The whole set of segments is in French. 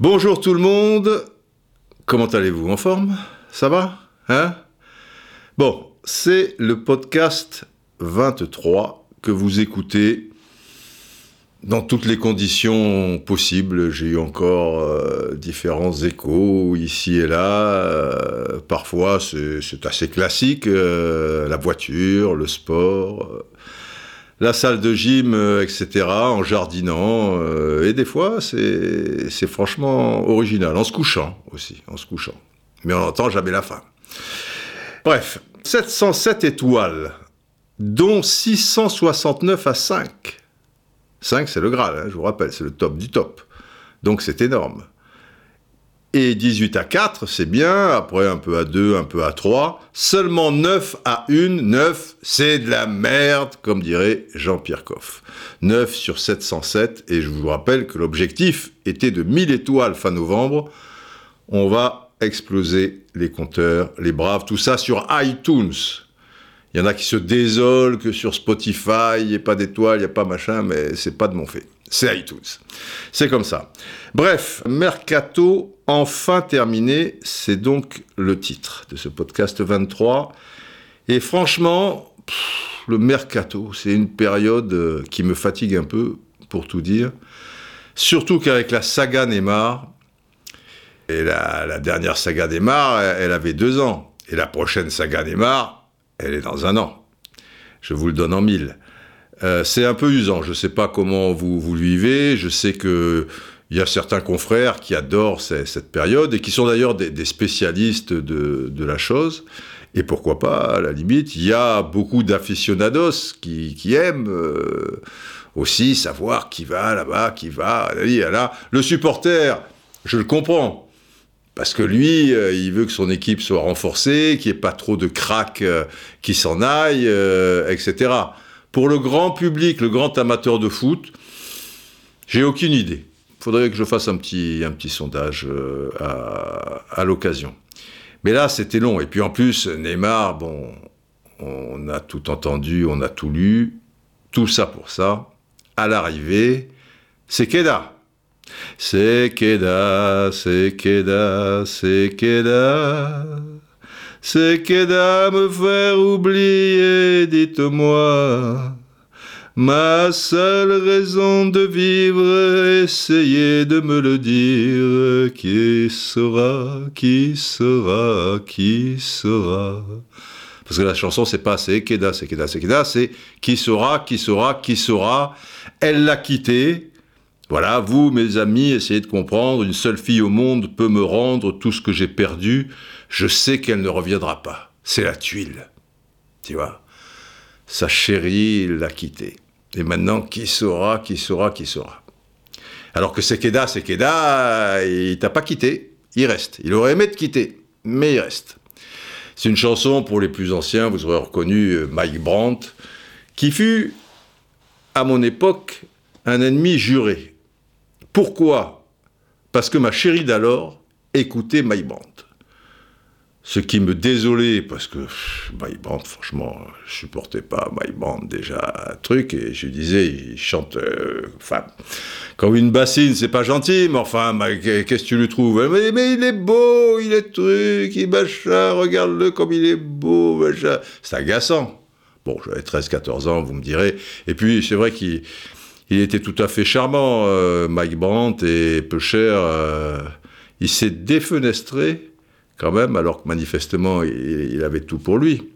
Bonjour tout le monde, comment allez-vous? En forme? Ça va? Hein? Bon, c'est le podcast 23 que vous écoutez dans toutes les conditions possibles. J'ai eu encore euh, différents échos ici et là. Euh, parfois, c'est assez classique. euh, la voiture, le sport, la salle de gym, etc., en jardinant. et des fois, c'est franchement original. En se couchant aussi, en se couchant. Mais on n'entend jamais la fin. Bref, 707 étoiles, dont 669 à 5. 5, c'est le Graal, hein, je vous rappelle, c'est le top du top. Donc c'est énorme. Et 18 à 4, c'est bien, après un peu à 2, un peu à 3. Seulement 9 à 1, 9, c'est de la merde, comme dirait Jean-Pierre Coff. 9 sur 707, et je vous rappelle que l'objectif était de 1000 étoiles fin novembre. On va exploser les compteurs, les braves, tout ça sur iTunes. Il y en a qui se désolent que sur Spotify, il n'y ait pas d'étoiles, il n'y a pas machin, mais c'est pas de mon fait. C'est iTunes. C'est comme ça. Bref, Mercato enfin terminé, c'est donc le titre de ce podcast 23. Et franchement, le Mercato, c'est une période euh, qui me fatigue un peu, pour tout dire. Surtout qu'avec la saga Neymar, et la, la dernière saga Neymar, elle, elle avait deux ans. Et la prochaine saga Neymar, elle est dans un an. Je vous le donne en mille. Euh, c'est un peu usant. Je ne sais pas comment vous, vous le vivez. Je sais que il y a certains confrères qui adorent cette période et qui sont d'ailleurs des, spécialistes de, la chose. Et pourquoi pas, à la limite, il y a beaucoup d'aficionados qui, qui aiment euh, aussi savoir qui va là-bas, qui va là, là. Le supporter, je le comprends. Parce que lui, euh, il veut que son équipe soit renforcée, qu'il n'y ait pas trop de cracks euh, qui s'en aillent, euh, etc. Pour le grand public, le grand amateur de foot, j'ai aucune idée. Il faudrait que je fasse un petit, sondage à, l'occasion. Mais là, c'était long. Et puis en plus, Neymar, bon, on a tout entendu, on a tout lu. Tout ça pour ça. À l'arrivée, c'est Keda. C'est Keda, c'est Keda, c'est Keda. C'est Keda me faire oublier, dites-moi. Ma seule raison de vivre, essayez de me le dire. Qui sera, qui sera, qui sera? Parce que la chanson, c'est pas c'est Keda, c'est Keda, c'est Keda, c'est qui sera, qui sera, qui sera. Elle l'a quitté. Voilà, vous, mes amis, essayez de comprendre. Une seule fille au monde peut me rendre tout ce que j'ai perdu. Je sais qu'elle ne reviendra pas. C'est la tuile. Tu vois? Sa chérie l'a quitté. Et maintenant, qui saura, qui saura, qui saura? Alors que Sekeda, Sekeda, il t'a pas quitté. Il reste. Il aurait aimé te quitter, mais il reste. C'est une chanson pour les plus anciens, vous aurez reconnu euh, Mike Brandt, qui fut, à mon époque, un ennemi juré. Pourquoi? Parce que ma chérie d'alors écoutait Mike Brandt. Ce qui me désolait, parce que Mike Brandt, franchement, je supportais pas Mike Brandt déjà, un truc, et je disais, il chante, euh, enfin, comme une bassine, c'est pas gentil, mais enfin, qu'est-ce que tu lui trouves? Mais, mais il est beau, il est truc, il machin, regarde-le comme il est beau, machin. C'est agaçant. Bon, j'avais 13-14 ans, vous me direz. Et puis, c'est vrai qu'il il était tout à fait charmant, euh, Mike Brandt, et peu cher. euh, il s'est défenestré, quand même, alors que manifestement, il, avait tout pour lui.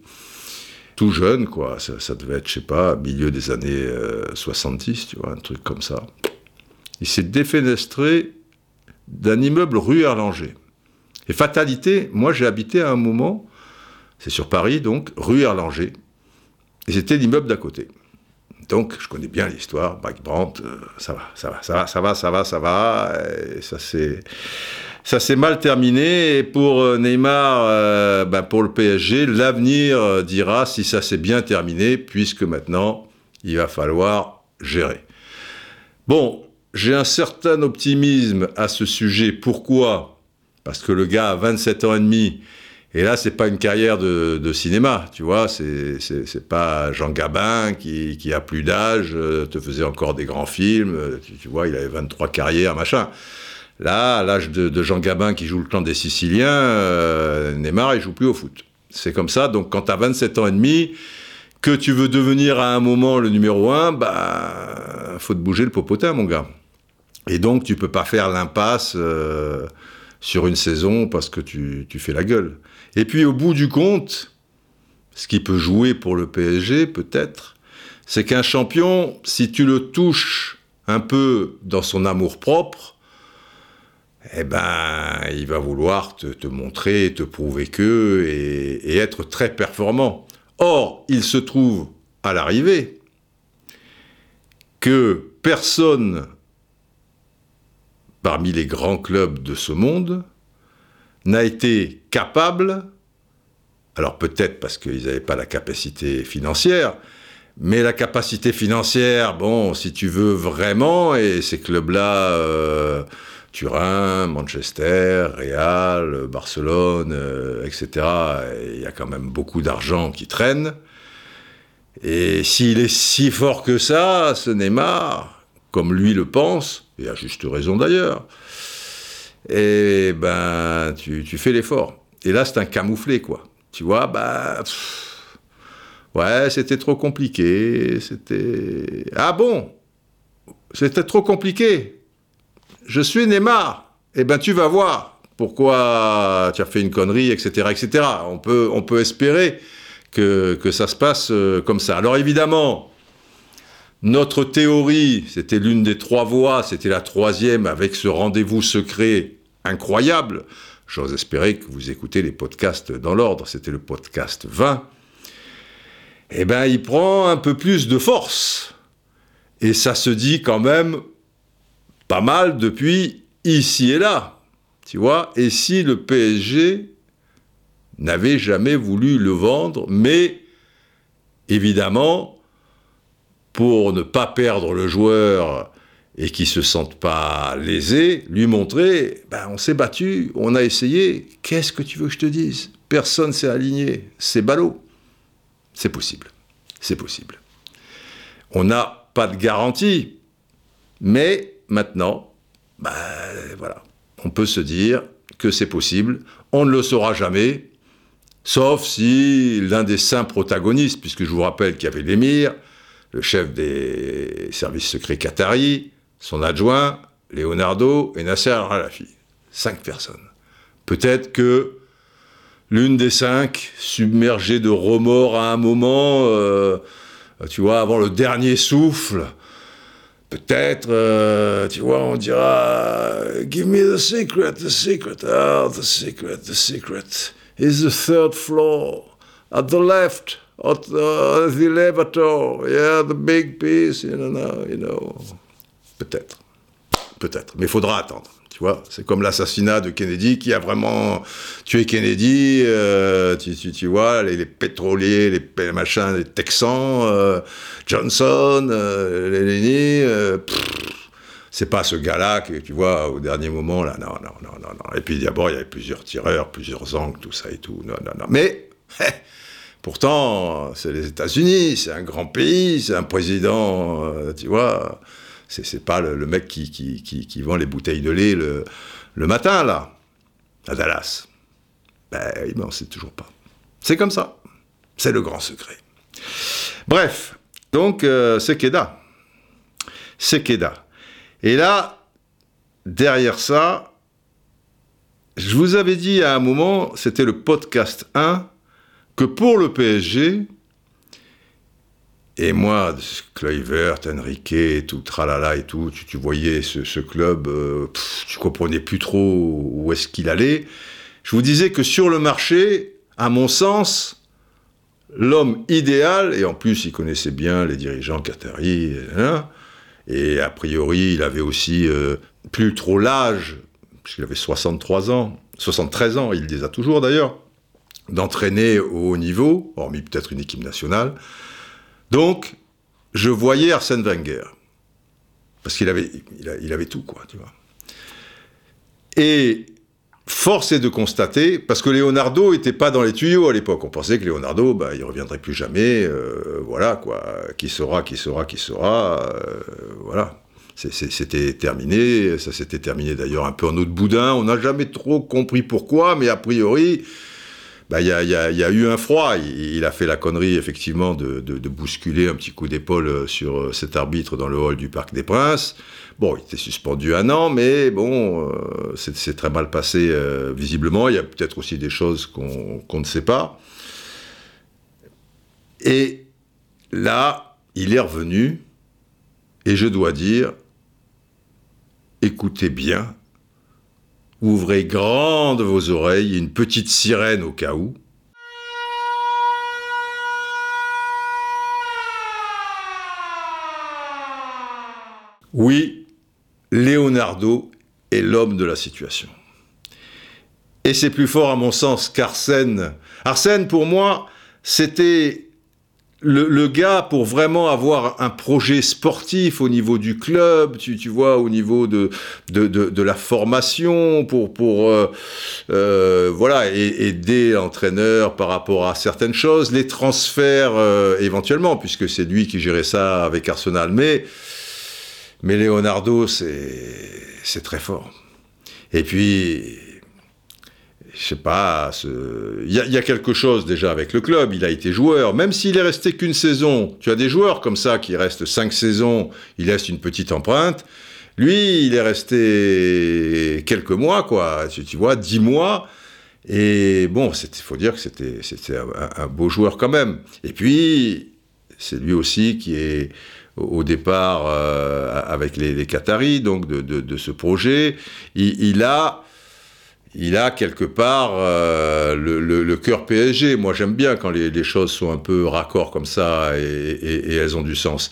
Tout jeune, quoi. Ça, ça devait être, je sais pas, milieu des années euh, 70, tu vois, un truc comme ça. Il s'est défenestré d'un immeuble rue Erlanger. Et fatalité, moi j'ai habité à un moment, c'est sur Paris donc, rue Erlanger, et c'était l'immeuble d'à côté. Donc je connais bien l'histoire, Mike Brandt, euh, ça va, ça va, ça va, ça va, ça va, ça va, ça s'est mal terminé et pour euh, Neymar, euh, ben, pour le PSG, l'avenir dira si ça s'est bien terminé, puisque maintenant, il va falloir gérer. Bon, j'ai un certain optimisme à ce sujet. Pourquoi? Parce que le gars a 27 ans et demi Et là, c'est pas une carrière de, cinéma, tu vois. C'est, c'est, pas Jean Gabin qui, a plus d'âge, euh, te faisait encore des grands films. Euh, tu, vois, il avait 23 carrières, machin. Là, à l'âge de, Jean Gabin qui joue le clan des Siciliens, euh, Neymar, il joue plus au foot. C'est comme ça. Donc, quand tu as 27 ans et demi, que tu veux devenir à un moment le numéro un, bah, faut te bouger le popotin, mon gars. Et donc, tu peux pas faire l'impasse sur une saison parce que tu, tu fais la gueule. Et puis au bout du compte, ce qui peut jouer pour le PSG peut-être, c'est qu'un champion, si tu le touches un peu dans son amour propre, eh ben, il va vouloir te, montrer, te prouver que, et, et, être très performant. Or, il se trouve à l'arrivée que personne parmi les grands clubs de ce monde n'a été capable, alors peut-être parce qu'ils n'avaient pas la capacité financière, mais la capacité financière, bon, si tu veux vraiment, et ces clubs-là, euh, Turin, Manchester, Real, Barcelone, euh, etc., il y a quand même beaucoup d'argent qui traîne. Et s'il est si fort que ça, ce Neymar, comme lui le pense, et à juste raison d'ailleurs, et ben tu, fais l'effort. Et là, c'est un camouflé, quoi. Tu vois, bah. ouais, c'était trop compliqué. C'était. Ah bon C'était trop compliqué. Je suis Neymar. Eh ben, tu vas voir pourquoi tu as fait une connerie, etc., etc. On peut, on peut espérer que, que ça se passe euh, comme ça. Alors évidemment, notre théorie, c'était l'une des trois voies, c'était la troisième avec ce rendez-vous secret incroyable. J'ose espérer que vous écoutez les podcasts dans l'ordre, c'était le podcast 20. Eh bien, il prend un peu plus de force. Et ça se dit quand même pas mal depuis ici et là. Tu vois Et si le PSG n'avait jamais voulu le vendre, mais évidemment, pour ne pas perdre le joueur et qui se sentent pas lésés, lui montrer, ben on s'est battu, on a essayé, qu'est-ce que tu veux que je te dise? Personne s'est aligné, c'est ballot. C'est possible, c'est possible. On n'a pas de garantie, mais maintenant, ben voilà, on peut se dire que c'est possible, on ne le saura jamais, sauf si l'un des saints protagonistes, puisque je vous rappelle qu'il y avait l'émir, le chef des services secrets qataris, son adjoint, Leonardo et Nasser Al-Khalafi. Cinq personnes. Peut-être que l'une des cinq, submergée de remords à un moment, euh, tu vois, avant le dernier souffle, peut-être, euh, tu vois, on dira Give me the secret, the secret, oh, the secret, the secret is the third floor, at the left, at the, the elevator, yeah, the big piece, you know, you know. Peut-être. Peut-être. Mais il faudra attendre. Tu vois, c'est comme l'assassinat de Kennedy qui a vraiment tué Kennedy. Euh, tu, vois, les, pétroliers, les machins, les Texans, euh, Johnson, euh, les c'est pas ce gars-là que tu vois au dernier moment là. Non, non, non, non, non. Et puis d'abord, il y avait plusieurs tireurs, plusieurs angles, tout ça et tout. Non, non, non. Mais pourtant, c'est les États-Unis, c'est un grand pays, c'est un président, tu vois. C'est pas le, mec qui, qui, vend les bouteilles de lait le, matin, là, à Dallas. Ben, ben on sait toujours pas. C'est comme ça. C'est le grand secret. Bref, donc, euh, c'est Keda. C'est Keda. Et là, derrière ça, je vous avais dit à un moment, c'était le podcast 1, que pour le PSG, et moi, Kluivert, Enrique, tout, tralala et tout, tu, voyais ce, club, euh, tu comprenais plus trop où est-ce qu'il allait. Je vous disais que sur le marché, à mon sens, l'homme idéal, et en plus il connaissait bien les dirigeants qataris, hein, et a priori il avait aussi euh, plus trop l'âge, puisqu'il avait 63 ans, 73 ans, il les a toujours d'ailleurs, d'entraîner au haut niveau, hormis peut-être une équipe nationale. Donc, je voyais Arsène Wenger. Parce qu'il avait, tout, quoi, tu vois. Et force est de constater, parce que Leonardo n'était pas dans les tuyaux à l'époque, on pensait que Leonardo, bah, il reviendrait plus jamais, euh, voilà quoi, qui sera, qui sera, qui sera, euh, voilà. C'était terminé, ça s'était terminé d'ailleurs un peu en eau de boudin, on n'a jamais trop compris pourquoi, mais a priori, bah, il y, a, y, a, eu un froid. Il, a fait la connerie, effectivement, de, bousculer un petit coup d'épaule sur cet arbitre dans le hall du Parc des Princes. Bon, il était suspendu un an, mais bon, euh, c'est très mal passé euh, visiblement. Il y a peut-être aussi des choses qu'on qu ne sait pas. Et là, il est revenu, et je dois dire, écoutez bien, ouvrez grandes vos oreilles, une petite sirène au cas où. Oui, Leonardo est l'homme de la situation. Et c'est plus fort à mon sens qu'Arsène. Arsène, pour moi, c'était le, le, gars pour vraiment avoir un projet sportif au niveau du club, tu, tu vois, au niveau de, de, de, de, la formation, pour, pour euh, euh, voilà, aider l'entraîneur par rapport à certaines choses, les transferts euh, éventuellement, puisque c'est lui qui gérait ça avec Arsenal. Mais mais Leonardo, c'est très fort. Et puis, je sais pas, il y, a quelque chose déjà avec le club. Il a été joueur, même s'il est resté qu'une saison. Tu as des joueurs comme ça qui restent cinq saisons, il laisse une petite empreinte. Lui, il est resté quelques mois, quoi. Tu, vois, dix mois. Et bon, il faut dire que c'était un, beau joueur quand même. Et puis, c'est lui aussi qui est au départ euh, avec les, Qataris, donc de, ce projet. Il, a, il a quelque part euh, le, cœur PSG. Moi, j'aime bien quand les, choses sont un peu raccords comme ça et, elles ont du sens.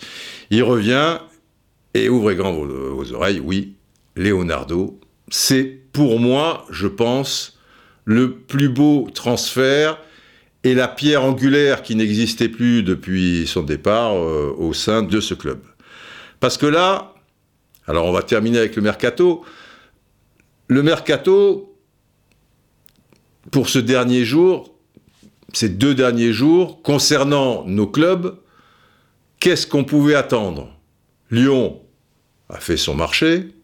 Il revient et ouvrez grand vos, vos oreilles. Oui, Leonardo, c'est pour moi, je pense, le plus beau transfert et la pierre angulaire qui n'existait plus depuis son départ euh, au sein de ce club. Parce que là, alors on va terminer avec le mercato. Le mercato, pour ce dernier jour, ces deux derniers jours, concernant nos clubs, qu'est-ce qu'on pouvait attendre? Lyon a fait son marché,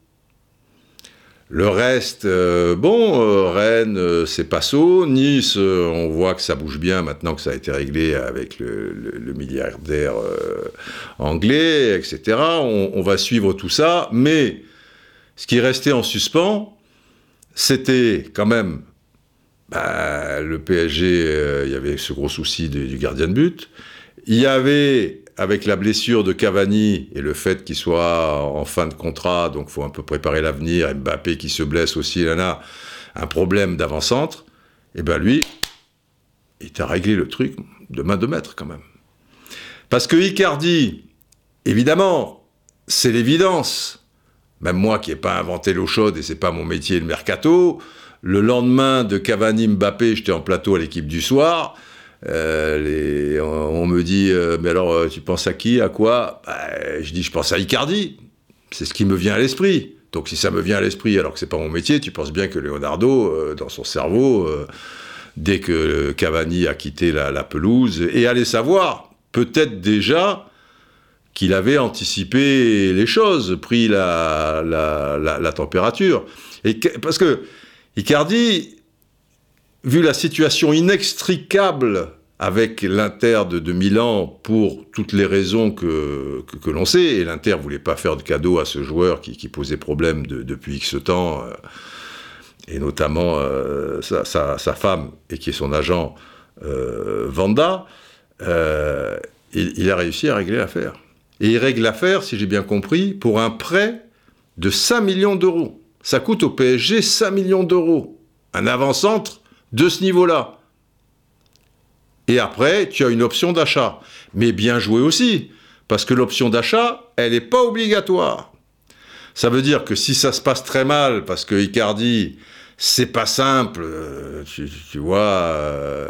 le reste, euh, bon, euh, Rennes, euh, c'est Passo. Nice, euh, on voit que ça bouge bien maintenant que ça a été réglé avec le, milliardaire anglais, etc. On, va suivre tout ça. Mais ce qui restait en suspens, c'était quand même bah, le PSG. Euh, il y avait ce gros souci du gardien de but. Il y avait avec la blessure de Cavani et le fait qu'il soit en fin de contrat, donc faut un peu préparer l'avenir, Mbappé qui se blesse aussi, il en a un problème d'avant-centre, et eh bien lui, il t'a réglé le truc de main de maître quand même. Parce que Icardi, évidemment, c'est l'évidence. Même moi qui n'ai pas inventé l'eau chaude et c'est pas mon métier le mercato, le lendemain de Cavani Mbappé, j'étais en plateau à l'équipe du soir, euh, on, me dit, euh, mais alors euh, tu penses à qui, à quoi? Bah, Je dis, je pense à Icardi. C'est ce qui me vient à l'esprit. Donc si ça me vient à l'esprit alors que c'est pas mon métier, tu penses bien que Leonardo, dans son cerveau, dès que Cavani a quitté la, pelouse, et allait savoir, peut-être déjà qu'il avait anticipé les choses, pris la, température. Parce que Icardi, vu la situation inextricable avec l'Inter de, Milan pour toutes les raisons que, l'on sait, et l'Inter voulait pas faire de cadeau à ce joueur qui, posait problème de, depuis X temps, euh, et notamment euh, sa, femme, et qui est son agent, euh, Vanda, il, il, a réussi à régler l'affaire. Et il règle l'affaire, si j'ai bien compris, pour un prêt de 5 millions d'euros. Ça coûte au PSG 5 millions d'euros. Un avant-centre de ce niveau-là. Et après, tu as une option d'achat. Mais bien joué aussi, parce que l'option d'achat, elle n'est pas obligatoire. Ça veut dire que si ça se passe très mal, parce que Icardi, c'est pas simple, euh, tu, vois, euh,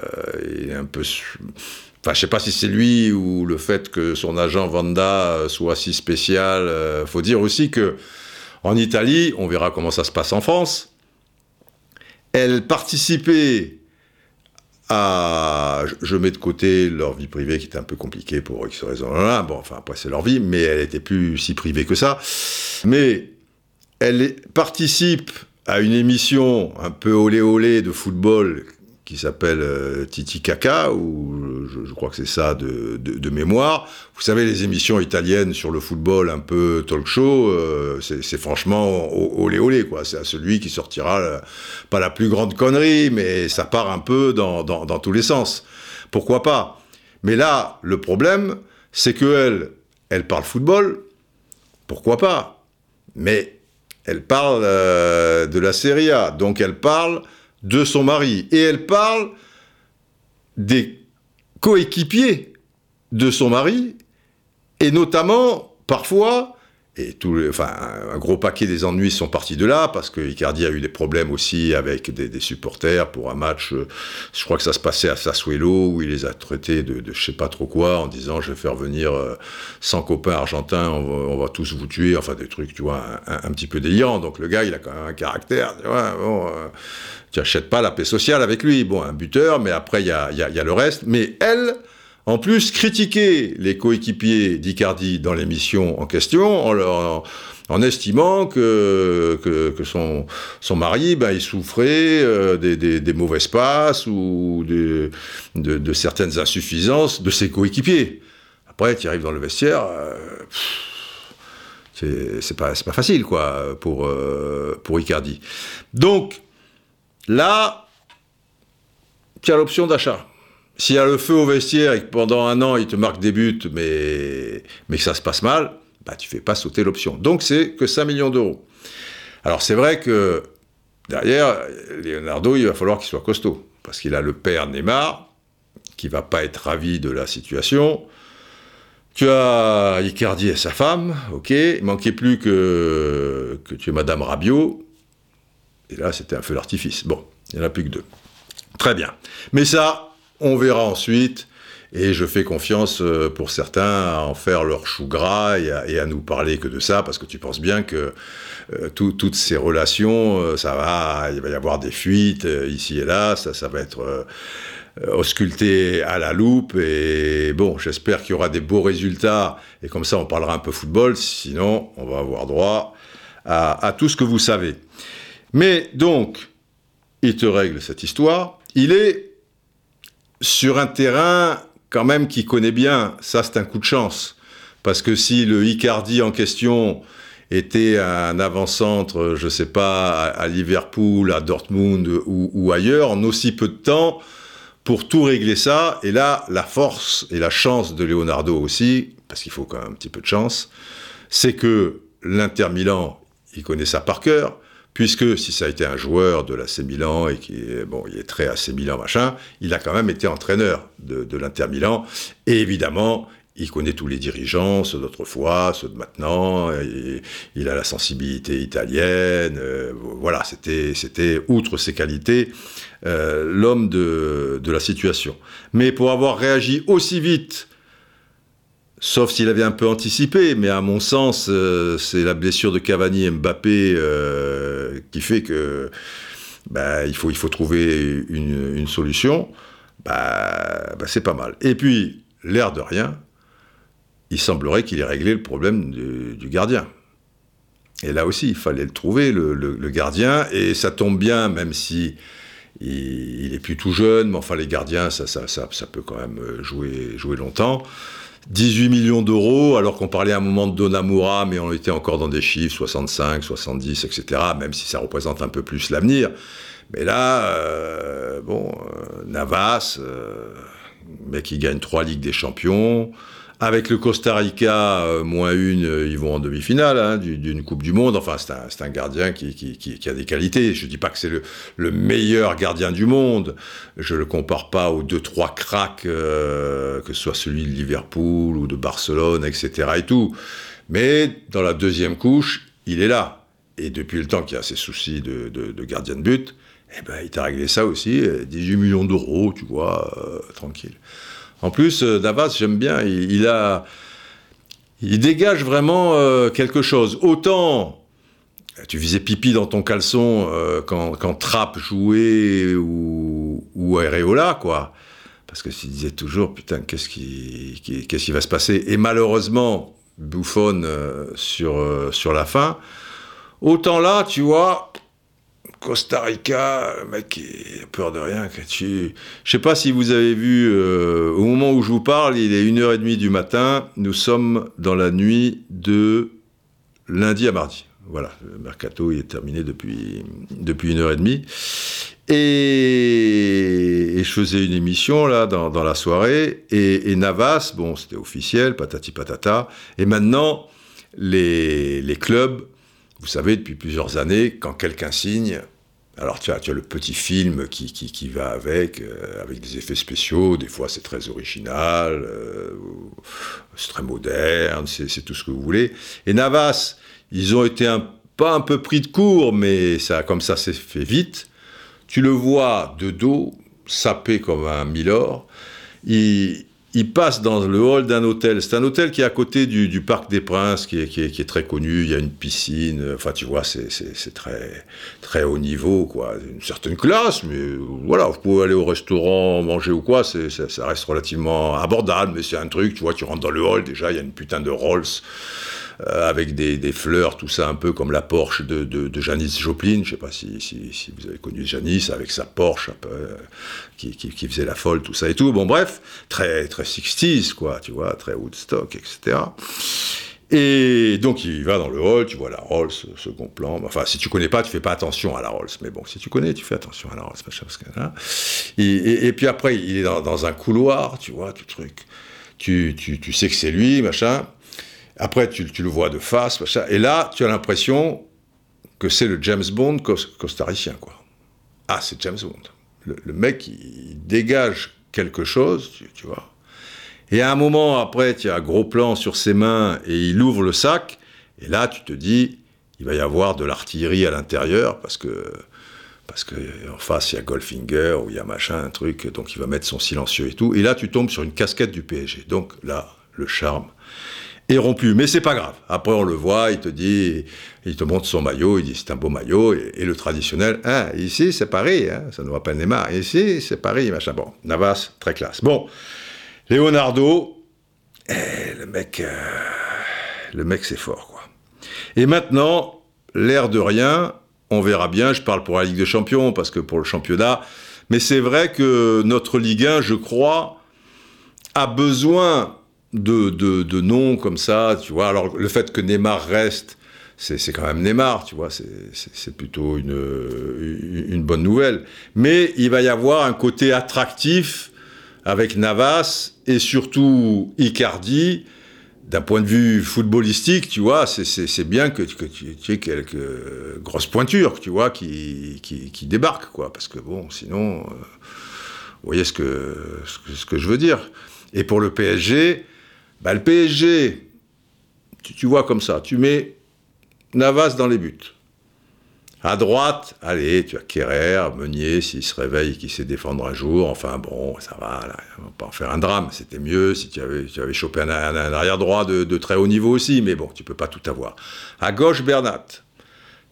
il est un peu... Enfin, je sais pas si c'est lui ou le fait que son agent Vanda soit si spécial. Euh, faut dire aussi que en Italie, on verra comment ça se passe en France, elle participait à... Je mets de côté leur vie privée qui était un peu compliquée pour X raisons. Bon, enfin, après, c'est leur vie, mais elle était plus si privée que ça. Mais elle participe à une émission un peu olé olé de football qui s'appelle euh, Titi Caca, ou je, crois que c'est ça de, mémoire. Vous savez, les émissions italiennes sur le football, un peu talk show, euh, c'est franchement olé olé, quoi. C'est à celui qui sortira, pas la plus grande connerie, mais ça part un peu dans, tous les sens. Pourquoi pas? Mais là, le problème, c'est qu'elle, elle parle football, pourquoi pas? Mais elle parle euh, de la Serie A, donc elle parle de son mari. Et elle parle des coéquipiers de son mari, et notamment, parfois, et enfin, un gros paquet des ennuis sont partis de là, parce que Icardi a eu des problèmes aussi avec des, supporters pour un match, euh, je crois que ça se passait à Sassuolo, où il les a traités de, de je sais pas trop quoi, en disant je vais faire venir 100 euh, copains argentins, on va, tous vous tuer, enfin des trucs, tu vois, un, petit peu délirants. Donc le gars, il a quand même un caractère, tu vois, bon, euh, tu achètes pas la paix sociale avec lui. Bon, un buteur, mais après, il y a le reste. Mais elle, en plus, critiquer les coéquipiers d'Icardi dans l'émission en question en, en estimant que, que, son, son, mari, ben, il souffrait euh, des, des, mauvaises passes ou de, de, certaines insuffisances de ses coéquipiers. Après, tu arrives dans le vestiaire, euh, c'est pas, pas facile, quoi, pour, euh, pour Icardi. Donc, là, tu as l'option d'achat. S'il y a le feu au vestiaire et que pendant un an, il te marque des buts, mais, mais que ça se passe mal, bah, tu fais pas sauter l'option. Donc, c'est que 5 millions d'euros. Alors, c'est vrai que derrière, Leonardo, il va falloir qu'il soit costaud. Parce qu'il a le père Neymar, qui va pas être ravi de la situation. Tu as Icardi et sa femme, ok. Il manquait plus que, que tu aies Madame Rabiot. Et là, c'était un feu d'artifice. Bon, il n'y en a plus que deux. Très bien. Mais ça, on verra ensuite. Et je fais confiance euh, pour certains à en faire leur chou gras et à, nous parler que de ça, parce que tu penses bien que euh, toutes ces relations, euh, ça va, il va y avoir des fuites ici et là, ça, ça va être ausculté à la loupe. Et bon, j'espère qu'il y aura des beaux résultats. Et comme ça, on parlera un peu football. Sinon, on va avoir droit à, à tout ce que vous savez. Mais donc, il te règle cette histoire. Il est sur un terrain quand même qu'il connaît bien. Ça, c'est un coup de chance. Parce que si le Icardi en question était un avant-centre, je ne sais pas, à Liverpool, à Dortmund ou, ailleurs, en aussi peu de temps, pour tout régler ça, et là, la force et la chance de Leonardo aussi, parce qu'il faut quand même un petit peu de chance, c'est que l'Inter Milan, il connaît ça par cœur, puisque si ça a été un joueur de l'AC Milan et qui est, bon, il est très AC Milan machin, il a quand même été entraîneur de, l'Inter Milan, et évidemment, il connaît tous les dirigeants, ceux d'autrefois, ceux de maintenant, il a la sensibilité italienne, euh, voilà, c'était, c'était, outre ses qualités, euh, l'homme de, de la situation. Mais pour avoir réagi aussi vite Sauf s'il avait un peu anticipé, mais à mon sens, euh, c'est la blessure de Cavani et Mbappé euh, qui fait que bah, il, faut, trouver une, solution. Bah, bah, c'est pas mal. Et puis, l'air de rien, il semblerait qu'il ait réglé le problème du, gardien. Et là aussi, il fallait le trouver, le, gardien, et ça tombe bien, même si il, est plus tout jeune, mais enfin les gardiens, ça, peut quand même jouer longtemps. 18 millions d'euros, alors qu'on parlait à un moment de Donamura, mais on était encore dans des chiffres 65, 70, etc., même si ça représente un peu plus l'avenir. Mais là, euh, bon, euh, Navas, euh, mec qui gagne trois Ligues des Champions, avec le Costa Rica, euh, moins une, euh, ils vont en demi-finale hein, d'une Coupe du Monde. Enfin, c'est un, gardien qui, a des qualités. Je ne dis pas que c'est le, meilleur gardien du monde. Je ne le compare pas aux deux, trois cracks, euh, que ce soit celui de Liverpool ou de Barcelone, etc. et tout. Mais dans la deuxième couche, il est là. Et depuis le temps qu'il a ses soucis de, gardien de but, eh ben, il t'a réglé ça aussi. 18 millions d'euros, tu vois, tranquille. En plus, euh, Navas, j'aime bien, il, a, il dégage vraiment euh, quelque chose. Autant tu faisais pipi dans ton caleçon euh, quand, quand Trapp jouait ou, ou Areola, quoi. Parce que tu disais toujours, putain, qu'est-ce qui, qu'est-ce qui va se passer? Et malheureusement, Buffon euh, sur, euh, sur la fin. Autant là, tu vois, Costa Rica, le mec, il a peur de rien. Que tu... Je sais pas si vous avez vu, euh, au moment où je vous parle, il est 1h30 du matin. Nous sommes dans la nuit de lundi à mardi. Voilà, le mercato il est terminé depuis, depuis une heure et demie. Et, je faisais une émission là dans, dans la soirée. Et, et Navas, bon, c'était officiel, patati patata. Et maintenant, les, les clubs, vous savez, depuis plusieurs années, quand quelqu'un signe, alors tu as, tu as le petit film qui, qui, va avec, euh, avec des effets spéciaux, des fois c'est très original, euh, c'est très moderne, c'est tout ce que vous voulez. Et Navas, ils ont été un, pas un peu pris de court, mais ça, comme ça s'est fait vite. Tu le vois de dos, sapé comme un milord. Il, il passe dans le hall d'un hôtel. C'est un hôtel qui est à côté du, Parc des Princes, qui est, très connu. Il y a une piscine. Enfin, tu vois, c'est- très, haut niveau, quoi. Une certaine classe, mais voilà, vous pouvez aller au restaurant, manger ou quoi. ça reste relativement abordable, mais c'est un truc, tu vois, tu rentres dans le hall, déjà, il y a une putain de Rolls euh, avec des, des fleurs, tout ça, un peu comme la Porsche de, de, Janis Joplin. Je sais pas si, si, vous avez connu Janis avec sa Porsche euh, qui, qui, faisait la folle, tout ça et tout. Bon, bref, très, très 60s, quoi, tu vois, très Woodstock, etc. Et donc il va dans le hall, tu vois la Rolls, second plan. Enfin, si tu connais pas, tu fais pas attention à la Rolls. Mais bon, si tu connais, tu fais attention à la Rolls, machin, parce que, hein. et, et, et puis après, il est dans, dans un couloir, tu vois, tout truc. Tu, tu, tu sais que c'est lui, machin. Après, tu, le vois de face. Et là, tu as l'impression que c'est le James Bond cos- costaricien, quoi. Ah, c'est James Bond. Le, le mec, il dégage quelque chose, tu, tu vois. Et à un moment, après, tu as un gros plan sur ses mains et il ouvre le sac. Et là, tu te dis, il va y avoir de l'artillerie à l'intérieur parce que, parce que en face, il y a Goldfinger ou il y a machin, un truc. Donc, il va mettre son silencieux et tout. Et là, tu tombes sur une casquette du PSG. Donc, là, le charme est rompu. Mais c'est pas grave. Après, on le voit, il te dit, il te montre son maillot, il dit c'est un beau maillot. Et, le traditionnel, ah, ici, c'est Paris, hein, ça va pas Neymar. Ici, c'est Paris, machin. Bon, Navas, très classe. Bon, Leonardo, eh, le mec, euh, le mec, c'est fort, quoi. Et maintenant, l'air de rien, on verra bien. Je parle pour la Ligue des Champions parce que pour le championnat, mais c'est vrai que notre Ligue 1, je crois, a besoin de, de, de noms comme ça, tu vois. Alors, le fait que Neymar reste, c'est quand même Neymar, tu vois, c'est- plutôt une, une bonne nouvelle. Mais il va y avoir un côté attractif avec Navas et surtout Icardi. D'un point de vue footballistique, tu vois, c'est bien que, que tu, tu aies quelques grosses pointures, tu vois, qui, qui, qui débarquent, quoi. Parce que bon, sinon, euh, vous voyez ce que, ce que, ce que je veux dire. Et pour le PSG, bah, le PSG, tu, vois comme ça, tu mets Navas dans les buts. À droite, allez, tu as Kerrer, Meunier, s'il se réveille, qui sait défendre un jour. Enfin bon, ça va, là, on va pas en faire un drame. C'était mieux si tu avais, chopé un, un- un arrière droit de, de très haut niveau aussi, mais bon, tu peux pas tout avoir. À gauche, Bernat.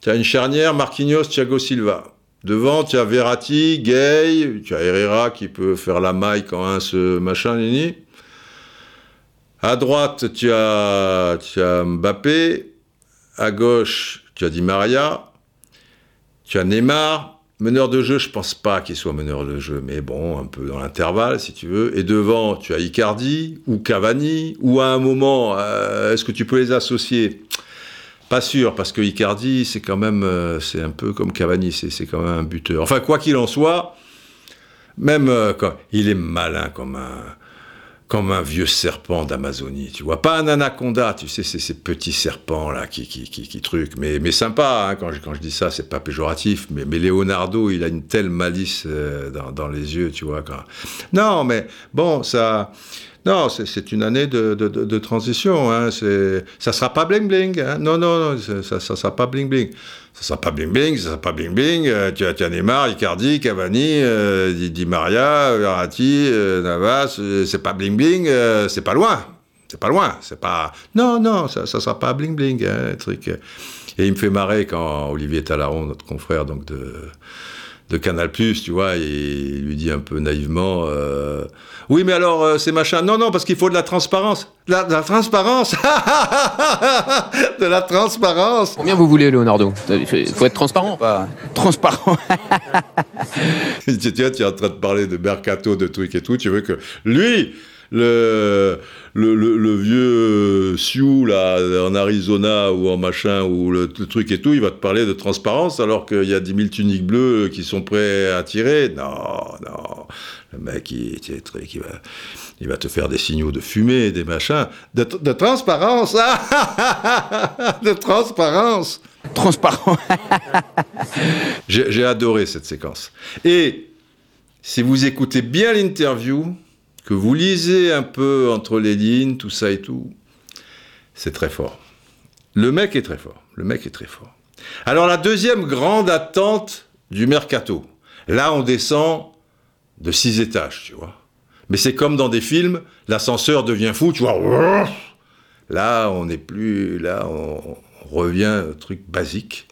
Tu as une charnière, Marquinhos, Thiago Silva. Devant, tu as Verratti, Gay, tu as Herrera qui peut faire la maille quand un se machin, nini. À droite, tu as, Mbappé. À gauche, tu as Di Maria. Tu as Neymar. Meneur de jeu, je pense pas qu'il soit meneur de jeu, mais bon, un peu dans l'intervalle, si tu veux. Et devant, tu as Icardi ou Cavani, ou à un moment, euh, est-ce que tu peux les associer? Pas sûr, parce que Icardi, c'est quand même, euh, c'est un peu comme Cavani, c'est c'est quand même un buteur. Enfin, quoi qu'il en soit, même euh, quand il est malin comme un, comme un vieux serpent d'Amazonie, tu vois. Pas un anaconda, tu sais, c'est ces petits serpents là qui, qui, qui, qui truquent. Mais, mais sympa, hein, quand, je, quand je dis ça, c'est pas péjoratif. Mais, mais Leonardo, il a une telle malice euh, dans, dans les yeux, tu vois. Quand... Non, mais bon, ça. Non, c'est- une année de, transition. Hein. Ça sera pas bling bling. Hein. Non, non, non, ça, sera pas bling bling. Ça sera pas bling bling, ça sera pas bling bling. Euh, tu, as, tu as Neymar, Icardi, Cavani, euh, Di, Maria, Verratti, euh, Navas. euh, c'est pas bling bling, c'est pas loin. C'est pas loin. C'est pas. Non, non, ça, ça sera pas bling bling, hein, truc. Et il me fait marrer quand Olivier Talaron, notre confrère donc de de Canal+, tu vois, et il lui dit un peu naïvement, euh, oui, mais alors euh, c'est machin. Non, non, parce qu'il faut de la transparence. De la, de la transparence. de la transparence. Combien vous voulez, Leonardo? Il faut être transparent. Pas transparent. tu, tu es en train de parler de mercato, de trucs et tout. Tu veux que lui, le, le, le, le vieux Sioux là, en Arizona ou en machin, ou le, le truc et tout, il va te parler de transparence alors qu'il y a 10 000 tuniques bleues qui sont prêts à tirer. Non, non. Le mec, il, il, il, va, il va te faire des signaux de fumée, des machins. De, de transparence De transparence Transparent. J'ai adoré cette séquence. Et si vous écoutez bien l'interview, que vous lisez un peu entre les lignes, tout ça et tout, c'est très fort. Le mec est très fort. Le mec est très fort. Alors la deuxième grande attente du mercato. Là, on descend de six étages, tu vois. Mais c'est comme dans des films, l'ascenseur devient fou, tu vois. Là, on n'est plus, là, on, revient au truc basique.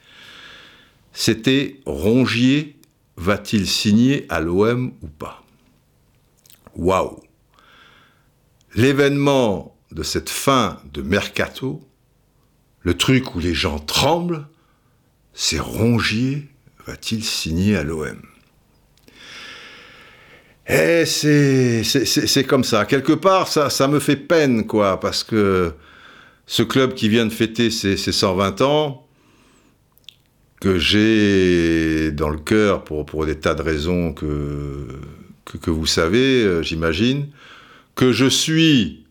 C'était Rongier va-t-il signer à l'OM ou pas? Waouh l'événement de cette fin de mercato, le truc où les gens tremblent, c'est Rongier va-t-il signer à l'OM Et c'est comme ça. Quelque part, ça, me fait peine, quoi, parce que ce club qui vient de fêter ses, ses 120 ans, que j'ai dans le cœur pour des tas de raisons que, que, vous savez, euh, j'imagine, que je suis,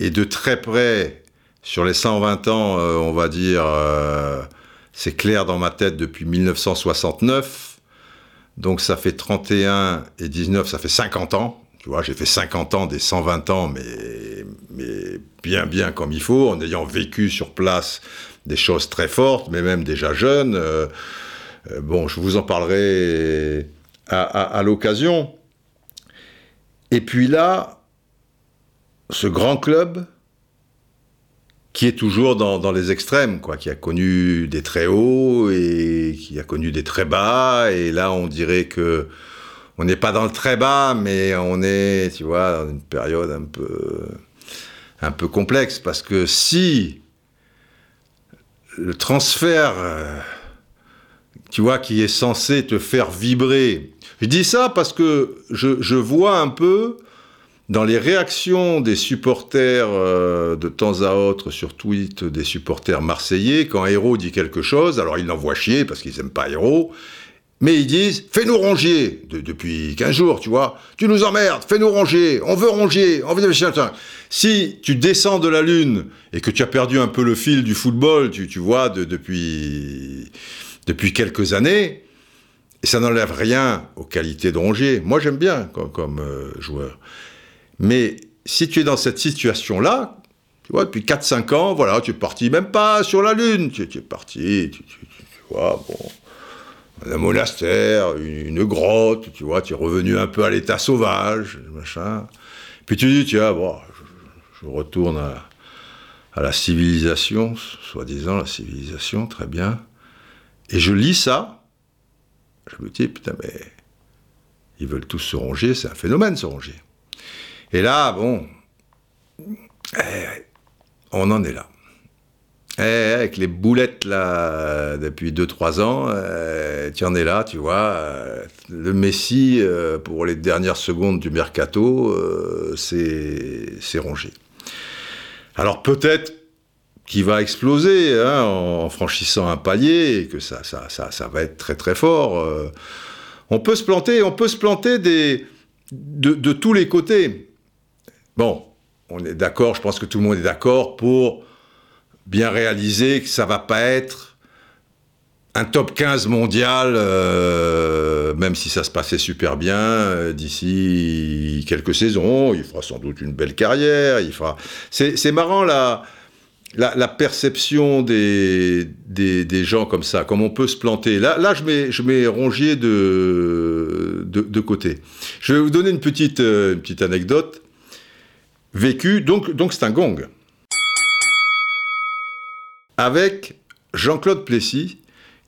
et de très près, sur les 120 ans, euh, on va dire, euh, c'est clair dans ma tête depuis 1969. Donc ça fait 31 et 19, ça fait 50 ans. Tu vois, j'ai fait 50 ans des 120 ans, mais, bien, bien comme il faut, en ayant vécu sur place des choses très fortes, mais même déjà jeune. Bon, je vous en parlerai à l'occasion. Et puis là, ce grand club qui est toujours dans, les extrêmes, quoi, qui a connu des très hauts et qui a connu des très bas, et là on dirait que on n'est pas dans le très bas, mais on est, tu vois, dans une période un peu, un peu complexe, parce que si le transfert, tu vois, qui est censé te faire vibrer, je dis ça parce que je, vois un peu dans les réactions des supporters euh, de temps à autre sur tweet des supporters marseillais, quand Héros dit quelque chose, alors ils l'envoient chier parce qu'ils n'aiment pas Héros, mais ils disent fais-nous ronger de, depuis 15 jours, tu vois, tu nous emmerdes, fais-nous ronger, on veut ronger, on veut Si tu descends de la lune et que tu as perdu un peu le fil du football, tu, vois, de, depuis depuis quelques années, et ça n'enlève rien aux qualités de Rongier. Moi, j'aime bien comme, euh, joueur. Mais si tu es dans cette situation-là, tu vois, depuis 4-5 ans, voilà, tu es parti même pas sur la Lune, tu, es parti, tu, vois, bon, un monastère, une, grotte, tu vois, tu es revenu un peu à l'état sauvage, machin. Puis tu dis, tiens, bon, je, retourne à, la civilisation, soi-disant la civilisation, très bien. Et je lis ça, je me dis, putain, mais ils veulent tous se ronger, c'est un phénomène se ronger. Et là, bon, eh, on en est là. Eh, avec les boulettes là depuis 2-3 ans, euh, tu en es là, tu vois. Euh, le Messi euh, pour les dernières secondes du mercato, euh, c'est rongé. Alors peut-être qu'il va exploser hein, en franchissant un palier et que ça, va être très très fort. Euh, on peut se planter, on peut se planter de, tous les côtés. Bon, on est d'accord, je pense que tout le monde est d'accord pour bien réaliser que ça va pas être un top 15 mondial, euh, même si ça se passait super bien, euh, d'ici quelques saisons. Il fera sans doute une belle carrière. Il fera. C'est marrant la, la, perception des, des, gens comme ça, comme on peut se planter. Là, là je, mets, je mets Rongier de, de, côté. Je vais vous donner une petite, euh, petite anecdote vécu, donc donc c'est un gong, avec Jean-Claude Plessis,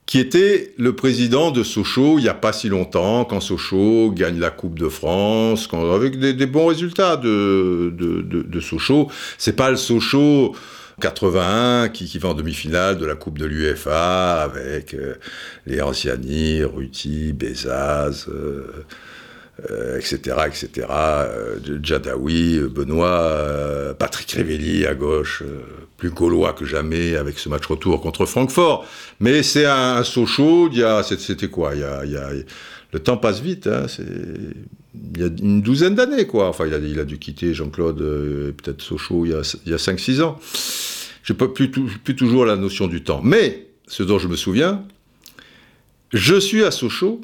qui était le président de Sochaux il n'y a pas si longtemps, quand Sochaux gagne la Coupe de France, quand, avec des, des bons résultats de, de, de, de Sochaux. C'est pas le Sochaux 81 qui, qui va en demi-finale de la Coupe de l'UFA avec euh, les Anciani, Ruti, Bezaz, etc., etc., Jadawi, Benoît, euh, Patrick Révelli à gauche, euh, plus gaulois que jamais avec ce match retour contre Francfort. Mais c'est un, y a, c'était quoi? Le temps passe vite, hein, c'est il y a une douzaine d'années, quoi. Enfin, il a, dû quitter Jean-Claude, euh, peut-être Sochaux, il y a, a 5-6 ans. Je n'ai plus, plus toujours la notion du temps. Mais, ce dont je me souviens, je suis à Sochaux,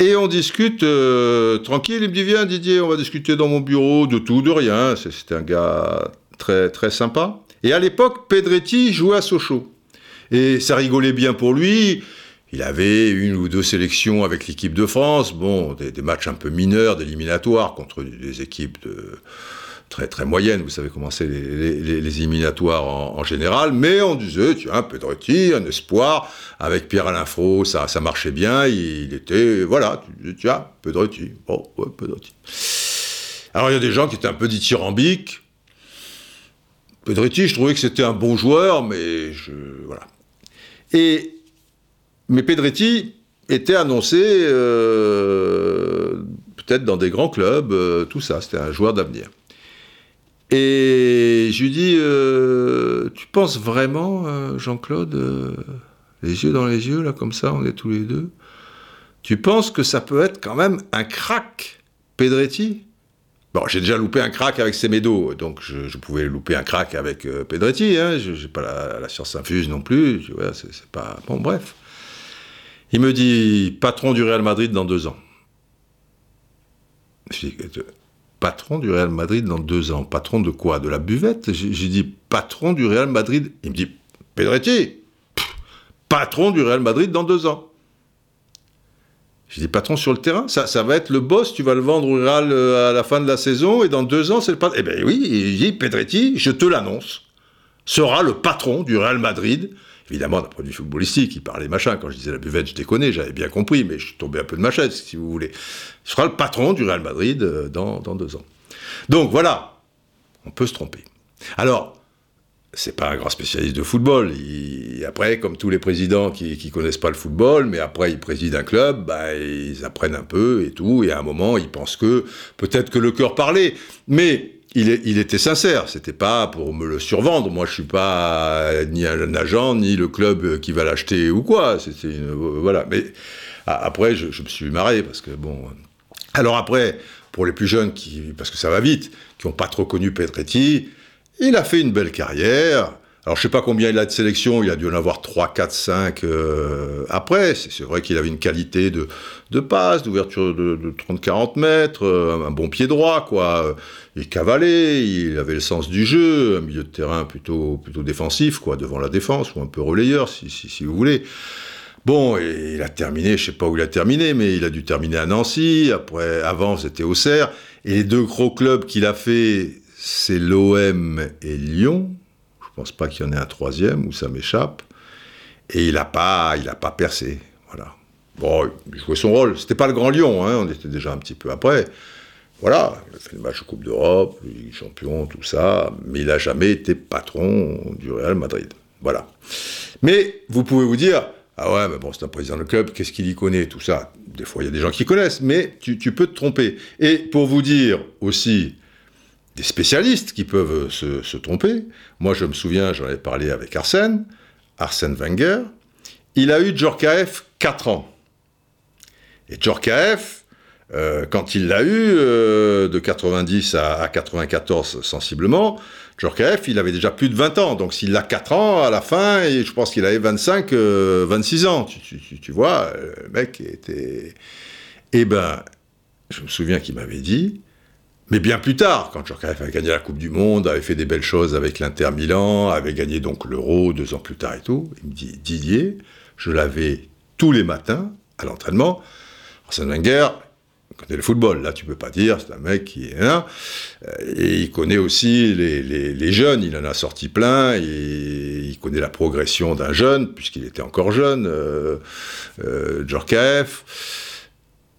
et on discute euh, tranquille. Il me dit Viens, Didier, on va discuter dans mon bureau de tout, de rien. C'était un gars très, très sympa. Et à l'époque, Pedretti jouait à Sochaux. Et ça rigolait bien pour lui. Il avait une ou deux sélections avec l'équipe de France. Bon, des, matchs un peu mineurs, d'éliminatoires contre des équipes très très moyennes, vous savez comment c'est les, éliminatoires en, général, mais on disait, tiens, Pedretti, un espoir, avec Pierre-Alain Fro, ça, ça marchait bien, il, était, voilà, tu, tiens, Pedretti, bon, ouais, Pedretti. Alors il y a des gens qui étaient un peu dithyrambiques, Pedretti, je trouvais que c'était un bon joueur, mais voilà. Et, mais Pedretti était annoncé euh, peut-être dans des grands clubs, euh, tout ça, c'était un joueur d'avenir. Et je lui dis, euh, tu penses vraiment, Jean-Claude, les yeux dans les yeux, là, comme ça, on est tous les deux, tu penses que ça peut être quand même un crack, Pedretti? Bon, j'ai déjà loupé un crack avec Semedo, donc je, je, pouvais louper un crack avec Pedretti, hein, je n'ai pas la, science infuse non plus, vois, c'est pas... Bon, bref. Il me dit, patron du Real Madrid dans deux ans. Je dis, patron du Real Madrid dans deux ans. Patron de quoi? De la buvette? J'ai dit patron du Real Madrid. Il me dit Pedretti, patron du Real Madrid dans deux ans. J'ai dit patron sur le terrain, ça, ça va être le boss, tu vas le vendre au Real à la fin de la saison et dans deux ans c'est le patron. Eh bien oui, il dit Pedretti, je te l'annonce, sera le patron du Real Madrid. Évidemment, d'un point de vue footballistique, il parlait machin. Quand je disais la buvette, je déconnais, j'avais bien compris, mais je suis tombé un peu de ma chaise, si vous voulez. Il sera le patron du Real Madrid dans, dans deux ans. Donc voilà, on peut se tromper. Alors, c'est pas un grand spécialiste de football. Après, comme tous les présidents qui, qui connaissent pas le football, mais après ils président un club, bah, ils apprennent un peu et tout. Et à un moment, ils pensent que peut-être que le cœur parlait, mais il, est, il, était sincère. C'était pas pour me le survendre. Moi, je suis pas ni un agent ni le club qui va l'acheter ou quoi. C'était voilà. Mais après, je, me suis marré parce que bon. Alors après, pour les plus jeunes qui, parce que ça va vite, qui n'ont pas trop connu Petretti il a fait une belle carrière. Alors, je sais pas combien il a de sélections, il a dû en avoir 3, 4, 5 euh, après. C'est vrai qu'il avait une qualité de, passe, d'ouverture de, de 30-40 mètres, euh, un bon pied droit, quoi. Il cavalait, il avait le sens du jeu, un milieu de terrain plutôt, défensif, quoi, devant la défense, ou un peu relayeur, si, vous voulez. Bon, il a terminé, je sais pas où il a terminé, mais il a dû terminer à Nancy, après, avant c'était Auxerre, et les deux gros clubs qu'il a fait, c'est l'OM et Lyon. Pense pas qu'il y en ait un troisième, ou ça m'échappe. Et il n'a pas, il a pas percé. Voilà. Bon, il jouait son rôle. C'était pas le Grand Lyon, hein, on était déjà un petit peu après. Voilà, il a fait le match de Coupe d'Europe, Champion, tout ça, mais il n'a jamais été patron du Real Madrid. Voilà. Mais vous pouvez vous dire, ah ouais, mais bon, c'est un président de club, qu'est-ce qu'il y connaît, tout ça? Des fois, il y a des gens qui connaissent, mais tu peux te tromper. Et pour vous dire aussi, des spécialistes qui peuvent se, se, tromper. Moi, je me souviens, j'en ai parlé avec Arsène, Arsène Wenger. Il a eu Djorkaeff 4 ans. Et Djorkaeff, euh, quand il l'a eu, euh, de 90 à, à, 94 sensiblement, Djorkaeff, il avait déjà plus de 20 ans. Donc s'il a 4 ans, à la fin, et je pense qu'il avait 25, euh, 26 ans. Tu, tu, tu, vois, le mec était... Eh ben, je me souviens qu'il m'avait dit, mais bien plus tard, quand Djorkaeff avait gagné la Coupe du Monde, avait fait des belles choses avec l'Inter Milan, avait gagné donc l'Euro deux ans plus tard et tout, il me dit Didier, je l'avais tous les matins à l'entraînement. Arsène Wenger, connaît le football, là tu peux pas dire, c'est un mec qui est là. Et il connaît aussi les, les, jeunes, il en a sorti plein, et il connaît la progression d'un jeune, puisqu'il était encore jeune, euh, euh.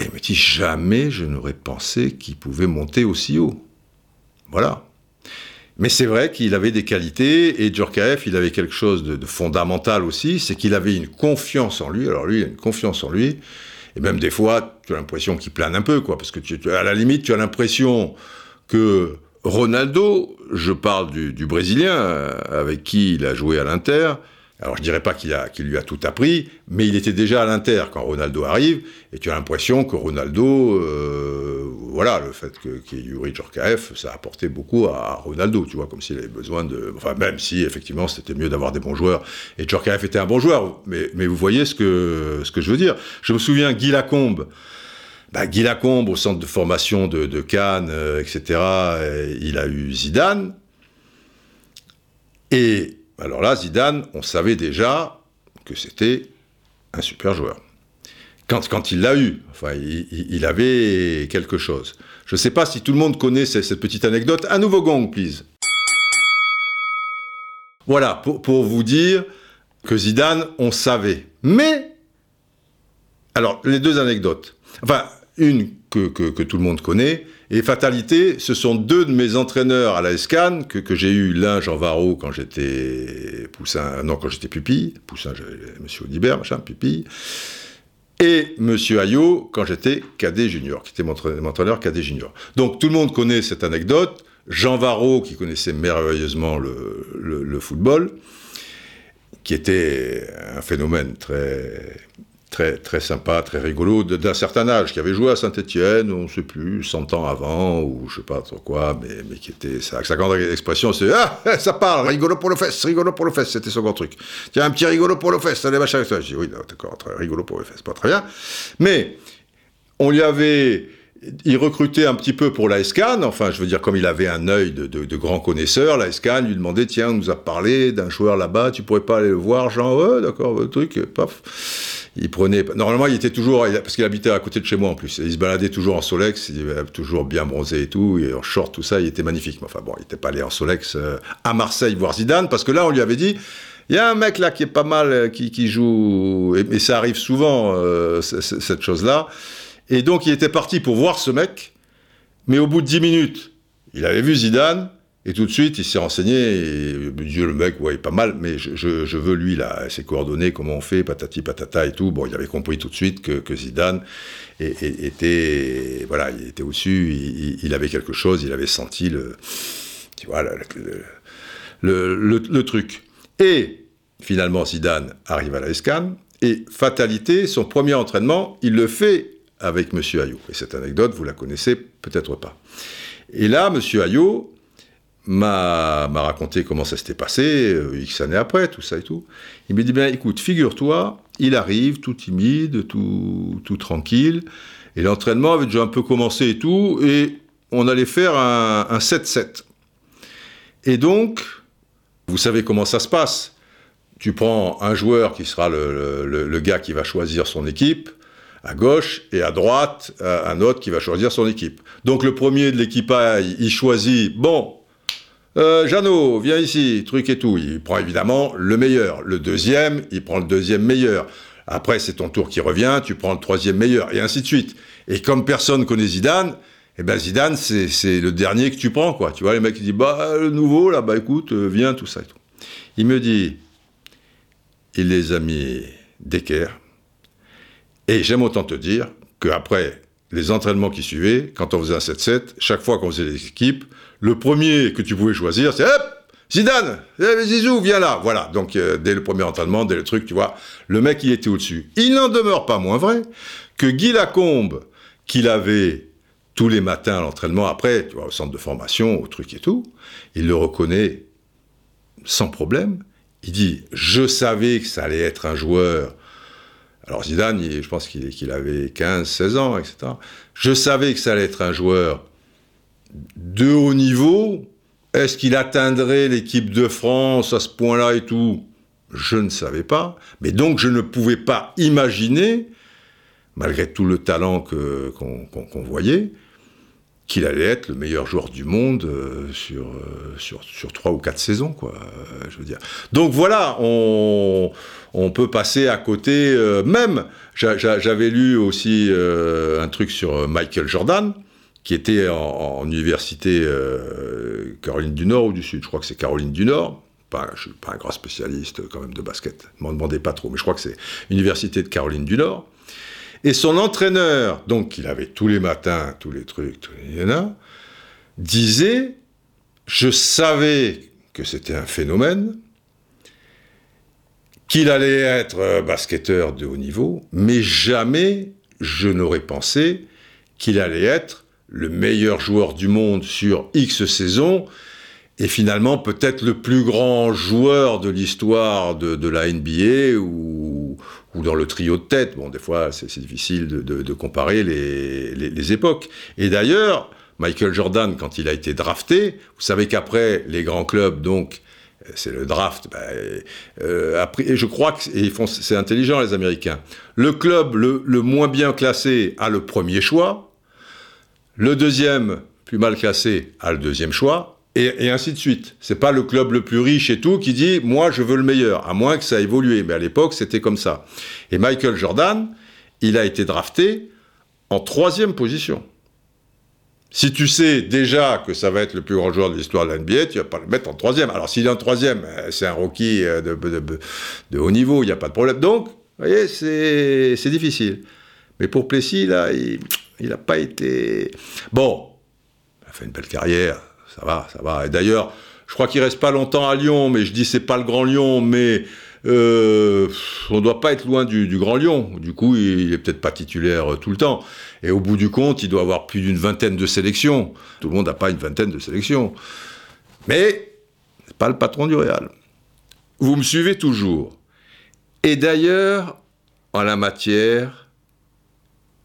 Et il me dit, jamais je n'aurais pensé qu'il pouvait monter aussi haut. Voilà. Mais c'est vrai qu'il avait des qualités, et Djorkaeff, il avait quelque chose de, fondamental aussi, c'est qu'il avait une confiance en lui. Alors lui, a une confiance en lui, et même des fois, tu as l'impression qu'il plane un peu, quoi, parce que à la limite, tu as l'impression que Ronaldo, je parle du, du, Brésilien euh, avec qui il a joué à l'Inter, alors je dirais pas qu'il qu lui a tout appris, mais il était déjà à l'Inter quand Ronaldo arrive, et tu as l'impression que Ronaldo, euh, voilà, le fait qu'il y ait Yuri Djorkaeff, ça a apporté beaucoup à Ronaldo, tu vois, comme s'il avait besoin de... Enfin, même si, effectivement, c'était mieux d'avoir des bons joueurs, et Djorkaeff était un bon joueur, mais, mais vous voyez ce que, ce que je veux dire. Je me souviens, Guy Lacombe, bah, Guy Lacombe, au centre de formation de, de Cannes, euh, etc., il a eu Zidane, et alors là, Zidane, on savait déjà que c'était un super joueur. Quand, il l'a eu, enfin, il, avait quelque chose. Je ne sais pas si tout le monde connaît cette, cette petite anecdote. Un nouveau gong, please. Voilà, pour, pour vous dire que Zidane, on savait. Mais, alors, les deux anecdotes. Enfin, une que, tout le monde connaît, et fatalité, ce sont deux de mes entraîneurs à la SCAN, que, j'ai eu, l'un Jean Varro quand j'étais poussin, non, quand j'étais pupille, poussin, monsieur Audibert, machin, pupille, et monsieur Ayot quand j'étais cadet junior, qui était mon, entraîneur cadet junior. Donc tout le monde connaît cette anecdote, Jean Varro, qui connaissait merveilleusement le, le, le football, qui était un phénomène très très, très sympa, très rigolo, d'un certain âge, qui avait joué à Saint-Etienne, on ne sait plus, 100 ans avant, ou je sais pas trop quoi, mais, mais qui était, sa, sa grande expression, c'est Ah, ça parle, rigolo pour le fesse, rigolo pour le fesse, c'était son grand truc. Tiens, un petit rigolo pour le fesse, allez, machin. Je dis, oui, d'accord, rigolo pour le fesse, pas très bien. Mais, on lui avait, il recrutait un petit peu pour la SCAN, enfin, je veux dire, comme il avait un œil de, de, grand connaisseur, la SCAN lui demandait, tiens, on nous a parlé d'un joueur là-bas, tu pourrais pas aller le voir, Jean, ouais, d'accord, le truc, paf il prenait. Normalement, il était toujours. Parce qu'il habitait à côté de chez moi en plus. il se baladait toujours en Solex, il était toujours bien bronzé et tout, et en short, tout ça, il était magnifique. Mais enfin bon, il n'était pas allé en Solex euh, à Marseille voir Zidane, parce que là, on lui avait dit. Il y a un mec là qui est pas mal, euh, qui, joue, et, ça arrive souvent, euh, cette chose-là. Et donc, il était parti pour voir ce mec, mais au bout de 10 minutes, il avait vu Zidane, et tout de suite, il s'est renseigné, Dieu, le mec, ouais, pas mal, mais je, veux lui, là, ses coordonnées, comment on fait, patati patata et tout. Bon, il avait compris tout de suite que, Zidane était, voilà, il était au-dessus, il, avait quelque chose, il avait senti le, tu vois, le, truc. Et finalement, Zidane arrive à la SCAN, et fatalité, son premier entraînement, il le fait avec Monsieur Ayot. Et cette anecdote, vous la connaissez peut-être pas. Et là, Monsieur Ayot, m'a raconté comment ça s'était passé, euh, X années après, tout ça et tout. Il m'a dit, bien écoute, figure-toi, il arrive tout timide, tout, tout tranquille, et l'entraînement avait déjà un peu commencé et tout, et on allait faire un 7-7. Et donc, vous savez comment ça se passe. Tu prends un joueur qui sera le, le, le gars qui va choisir son équipe, à gauche et à droite un autre qui va choisir son équipe. Donc le premier de l'équipage, il choisit, bon, euh, Jeannot, viens ici, truc et tout. Il prend évidemment le meilleur. Le deuxième, il prend le deuxième meilleur. Après, c'est ton tour qui revient, tu prends le troisième meilleur, et ainsi de suite. Et comme personne connaît Zidane, eh ben Zidane, c'est le dernier que tu prends, quoi. Tu vois, les mecs qui disent, bah, le nouveau, là, bah, écoute, euh, viens, tout ça et tout. Il me dit, il les a mis d'équerre. Et j'aime autant te dire qu'après les entraînements qui suivaient, quand on faisait un 7-7, chaque fois qu'on faisait les équipes, le premier que tu pouvais choisir, c'est hop, Zidane, eh, Zizou, viens là. Voilà, donc euh, dès le premier entraînement, dès le truc, tu vois, le mec, il était au-dessus. Il n'en demeure pas moins vrai que Guy Lacombe, qu'il avait tous les matins à l'entraînement, après, tu vois, au centre de formation, au truc et tout, il le reconnaît sans problème. Il dit, je savais que ça allait être un joueur. Alors Zidane, je pense qu'il qu avait 15, 16 ans, etc. Je savais que ça allait être un joueur de haut niveau. Est-ce qu'il atteindrait l'équipe de France à ce point-là et tout? Je ne savais pas. Mais donc je ne pouvais pas imaginer malgré tout le talent qu'on voyait, qu'il allait être le meilleur joueur du monde euh, sur, euh, sur, sur trois ou quatre saisons, quoi, euh, je veux dire. Donc voilà, on, on peut passer à côté, même, j'a- j'a- j'avais lu aussi un truc sur Michael Jordan, qui était en, université euh, Caroline du Nord ou du Sud, je crois que c'est Caroline du Nord, pas, je suis pas un grand spécialiste quand même de basket, ne m'en demandez pas trop, mais je crois que c'est Université de Caroline du Nord. Et son entraîneur, donc il avait tous les matins, tous les trucs, tous les nanas, disait Je savais que c'était un phénomène, qu'il allait être euh, basketteur de haut niveau, mais jamais je n'aurais pensé qu'il allait être le meilleur joueur du monde sur X saisons et finalement peut-être le plus grand joueur de l'histoire de, la NBA ou, dans le trio de tête. Bon, des fois, c'est difficile de, comparer les, époques. Et d'ailleurs, Michael Jordan, quand il a été drafté, vous savez qu'après, les grands clubs, donc, c'est le draft. ben, euh, après, et je crois que c'est intelligent, les Américains. Le club le moins bien classé a le premier choix. Le deuxième, plus mal classé, a le deuxième choix. Et, ainsi de suite. C'est pas le club le plus riche et tout qui dit moi je veux le meilleur, à moins que ça a évolué. Mais à l'époque c'était comme ça. Et Michael Jordan, il a été drafté en troisième position. Si tu sais déjà que ça va être le plus grand joueur de l'histoire de la NBA, tu vas pas le mettre en troisième. Alors s'il est en troisième, euh, c'est un rookie euh, de, de- haut niveau, il n'y a pas de problème. Donc, vous voyez, c'est difficile. Mais pour Plessis, là, il n'a pas été... Bon, il a fait une belle carrière, ça va, ça va. Et d'ailleurs, je crois qu'il reste pas longtemps à Lyon, mais je dis c'est pas le Grand Lyon, mais euh, on doit pas être loin du, Grand Lyon. Du coup, il, il est peut-être pas titulaire euh, tout le temps. Et au bout du compte, il doit avoir plus d'une vingtaine de sélections. Tout le monde n'a pas une vingtaine de sélections. Mais c'est pas le patron du Real. Vous me suivez toujours. Et d'ailleurs, en la matière,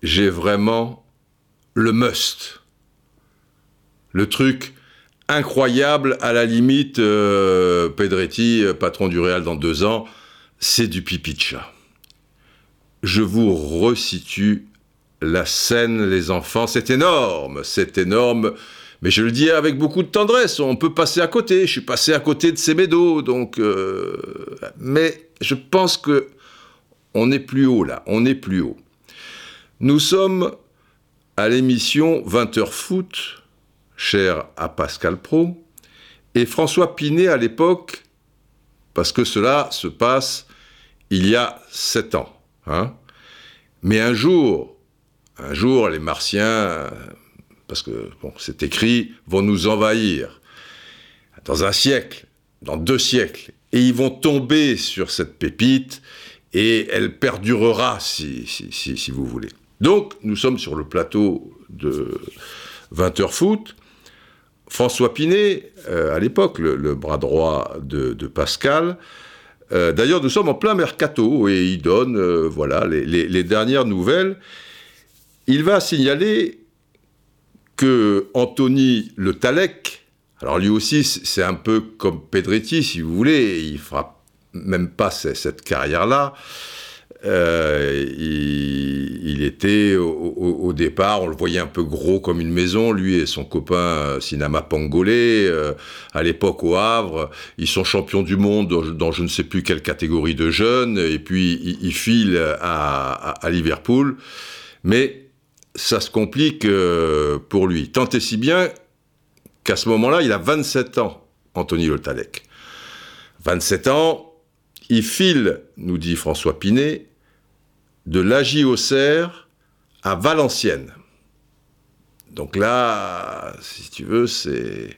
j'ai vraiment le must. Le truc incroyable, à la limite, euh, Pedretti, euh, patron du Real dans deux ans, c'est du pipi de chat. Je vous resitue la scène, les enfants, c'est énorme, c'est énorme, mais je le dis avec beaucoup de tendresse, on peut passer à côté, je suis passé à côté de ces médos, donc... euh, mais je pense que on est plus haut là, on est plus haut. Nous sommes à l'émission 20h Foot, chère à Pascal Pro, et François Pinet à l'époque, parce que cela se passe il y a sept ans. hein. Mais un jour, un jour, les Martiens, parce que c'est écrit, vont nous envahir. Dans un siècle, dans deux siècles, et ils vont tomber sur cette pépite, et elle perdurera, si vous voulez. Donc, nous sommes sur le plateau de 20h Foot. François Pinet, euh, à l'époque, le, bras droit de, Pascal. Euh, D'ailleurs, nous sommes en plein mercato et il donne euh, voilà, les, dernières nouvelles. Il va signaler que Anthony Le Talec, alors lui aussi, c'est un peu comme Pedretti, si vous voulez, il fera même pas ce- cette carrière-là. Euh, il, était au, départ, on le voyait un peu gros comme une maison, lui et son copain euh, Sinama Pangolé, euh, à l'époque au Havre, ils sont champions du monde dans, je ne sais plus quelle catégorie de jeunes, et puis ils, filent à, Liverpool, mais ça se complique euh, pour lui, tant et si bien qu'à ce moment-là, il a 27 ans, Anthony Le Talec. 27 ans, il file, nous dit François Pinet, de l'Agi Auxerre à Valenciennes. Donc là, si tu veux, c'est.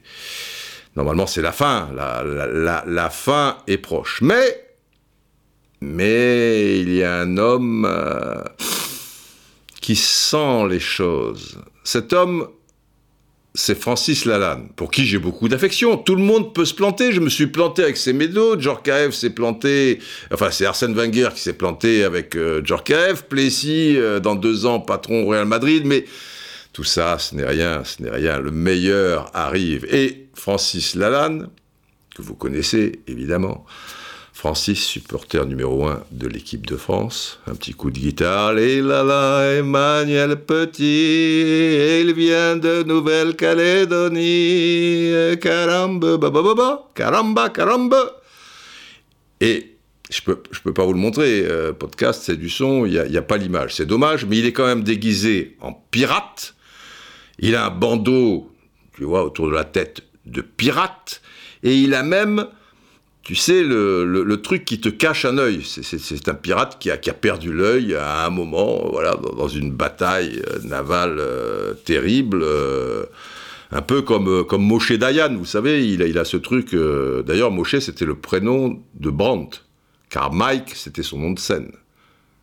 Normalement, c'est la fin. La fin est proche. Mais. Mais il y a un homme euh, qui sent les choses. Cet homme, c'est Francis Lalanne, pour qui j'ai beaucoup d'affection. Tout le monde peut se planter. Je me suis planté avec Semedo. Djorkaeff s'est planté. Enfin, c'est Arsène Wenger qui s'est planté avec euh, Djorkaeff. Plessis, euh, dans deux ans, patron Real Madrid. Mais tout ça, ce n'est rien, ce n'est rien. Le meilleur arrive. Et Francis Lalanne, que vous connaissez évidemment, Francis, supporter numéro un de l'équipe de France. Un petit coup de guitare. Et là là, Emmanuel Petit, il vient de Nouvelle-Calédonie. Caramba, ba, caramba, caramba. Et je peux, je peux pas vous le montrer. Euh, podcast, c'est du son, il n'y a, a, pas l'image. C'est dommage, mais il est quand même déguisé en pirate. Il a un bandeau, tu vois, autour de la tête de pirate. Et il a même tu sais, le, truc qui te cache un œil. C'est un pirate qui a, perdu l'œil à un moment, voilà, dans, une bataille euh, navale euh, terrible. Euh, un peu comme, comme Moshe Dayan, vous savez, il a, ce truc. D'ailleurs, Moshe, c'était le prénom de Brandt, car Mike, c'était son nom de scène.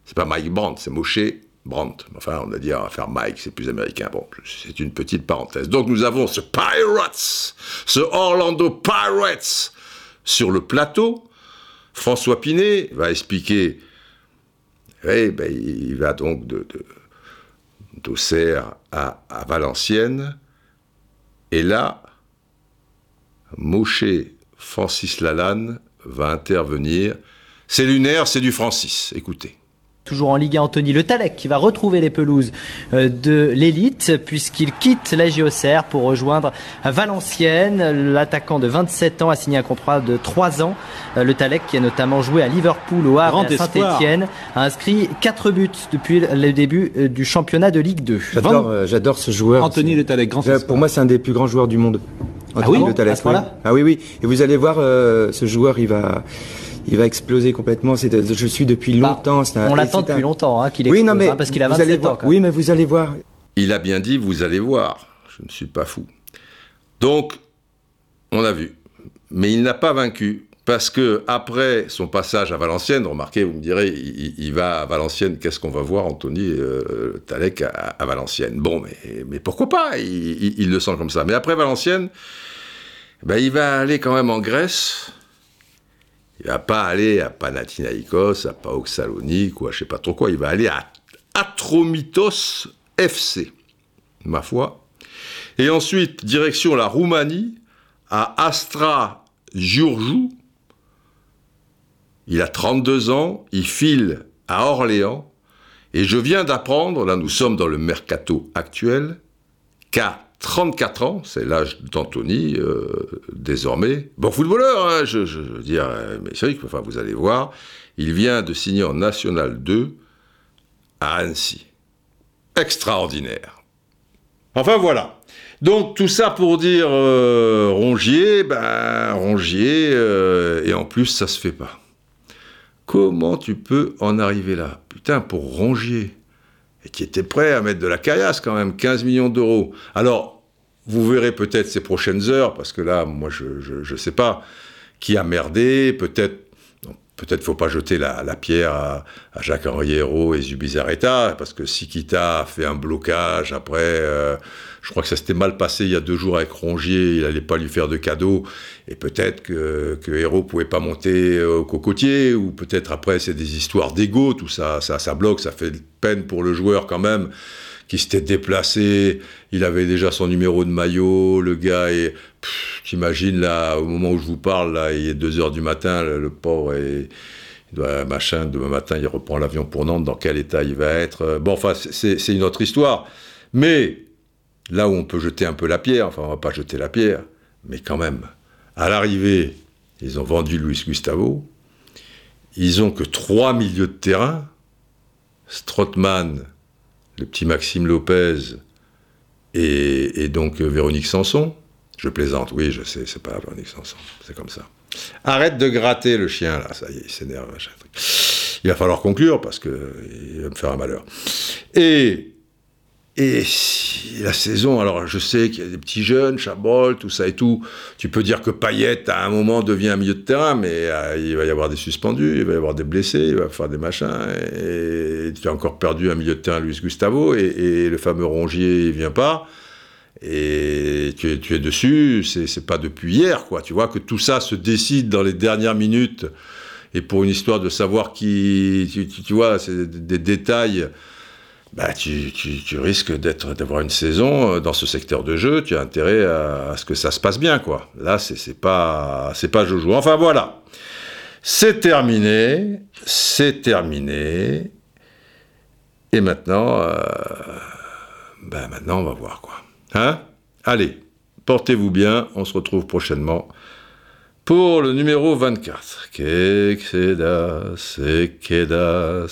C'est pas Mike Brandt, c'est Moshe Brandt. Enfin, on a dit, on va faire Mike, c'est plus américain. Bon, c'est une petite parenthèse. Donc, nous avons ce Pirates, ce Orlando Pirates sur le plateau, François Pinet va expliquer. Eh ben, il va donc de, d'Auxerre à, à, Valenciennes. Et là, Moshe Francis Lalanne va intervenir. C'est lunaire, c'est du Francis. Écoutez. Toujours en Ligue 1, Anthony Le Talec qui va retrouver les pelouses euh, de l'élite puisqu'il quitte la JOCR pour rejoindre Valenciennes. L'attaquant de 27 ans a signé un contrat de 3 ans. Euh, le Talec qui a notamment joué à Liverpool, au Havre et à Saint-Etienne a inscrit 4 buts depuis le début euh, du championnat de Ligue 2. J'adore ce joueur. Anthony Le Talec, grand Pour moi, c'est un des plus grands joueurs du monde. Anthony ah oui, Le Talec. Ah oui, oui. Et vous allez voir, ce joueur, il va il va exploser complètement. C'est, je suis depuis bah, longtemps. un, on l'attend depuis longtemps hein, qu'il explose, oui, non, mais hein, parce qu'il a 27 ans. Oui, mais vous allez voir. Il a bien dit, vous allez voir. Je ne suis pas fou. Donc, on a vu. Mais il n'a pas vaincu. Parce que après son passage à Valenciennes, remarquez, vous me direz, il, va à Valenciennes, qu'est-ce qu'on va voir, Anthony euh, Talek à, Valenciennes? Bon, mais, mais pourquoi pas? Il, il, le sent comme ça. Mais après Valenciennes, ben, il va aller quand même en Grèce, il va pas aller à Panathinaikos, à Paok Salonique ou à je sais pas trop quoi. Il va aller à Atromitos FC, ma foi. Et ensuite, direction la Roumanie, à Astra Giurgiu. Il a 32 ans, il file à Orléans. Et je viens d'apprendre, là nous sommes dans le mercato actuel, qu'à 34 ans, c'est l'âge d'Anthony, euh, désormais. Bon footballeur, hein, je, veux dire, euh, mais vrai enfin, vous allez voir, il vient de signer en National 2 à Annecy. Extraordinaire. Enfin voilà. Donc tout ça pour dire euh, Rongier, ben Rongier, et en plus ça se fait pas. Comment tu peux en arriver là? Putain, pour Rongier, et qui était prêt à mettre de la caillasse quand même, 15 millions d'euros. Alors, vous verrez peut-être ces prochaines heures, parce que là, moi, je ne sais pas qui a merdé, peut-être Peut-être faut pas jeter la, pierre à, Jacques-Henri Hérault et Zubizarreta, parce que Sikita a fait un blocage après. Euh, je crois que ça s'était mal passé il y a deux jours avec Rongier, il n'allait pas lui faire de cadeau, et peut-être que, que Hérault pouvait pas monter au cocotier, ou peut-être après c'est des histoires d'ego, tout ça, ça, ça bloque, ça fait peine pour le joueur quand même qui s'était déplacé, il avait déjà son numéro de maillot, le gars est... J'imagine là, au moment où je vous parle, là, il est 2 heures du matin, le, pauvre est... Machin, demain matin, il reprend l'avion pour Nantes, dans quel état il va être. Bon, enfin, c'est une autre histoire. Mais, là où on peut jeter un peu la pierre, enfin, on va pas jeter la pierre, mais quand même, à l'arrivée, ils ont vendu Luis Gustavo, ils ont que trois milieux de terrain, Strottmann, le petit Maxime Lopez et, donc euh, Véronique Sanson. Je plaisante, oui, je sais, c'est pas Véronique Sanson, c'est comme ça. Arrête de gratter le chien, là, ça y est, il s'énerve, Il va falloir conclure parce qu'il va me faire un malheur. Et et la saison, alors je sais qu'il y a des petits jeunes, Chabrol, tout ça et tout. Tu peux dire que Payet, à un moment, devient un milieu de terrain, mais euh, il va y avoir des suspendus, il va y avoir des blessés, il va faire des machins. Et tu as encore perdu un milieu de terrain, Luis Gustavo, et, le fameux Rongier, il vient pas. Et tu es, tu es dessus, c'est pas depuis hier, quoi. Tu vois que tout ça se décide dans les dernières minutes. Et pour une histoire de savoir qui. Tu, tu vois, c'est des détails bah, tu, risques d'avoir une saison euh, dans ce secteur de jeu, tu as intérêt à, ce que ça se passe bien, quoi. Là, c'est pas, pas Jojo. Enfin, voilà. C'est terminé, c'est terminé. Et maintenant, euh, ben maintenant on va voir quoi. Hein? Allez, portez-vous bien, on se retrouve prochainement pour le numéro 24. Kekeda, sekeda,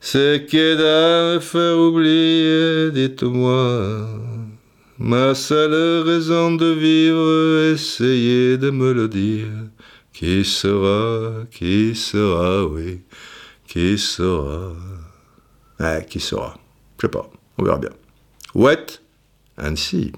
sekeda. Sekeda me faire oublier, dites-moi. Ma seule raison de vivre, essayez de me le dire. Qui sera, qui sera, oui, qui sera. Ah, qui sera Je sais pas, on verra bien. Wet and see.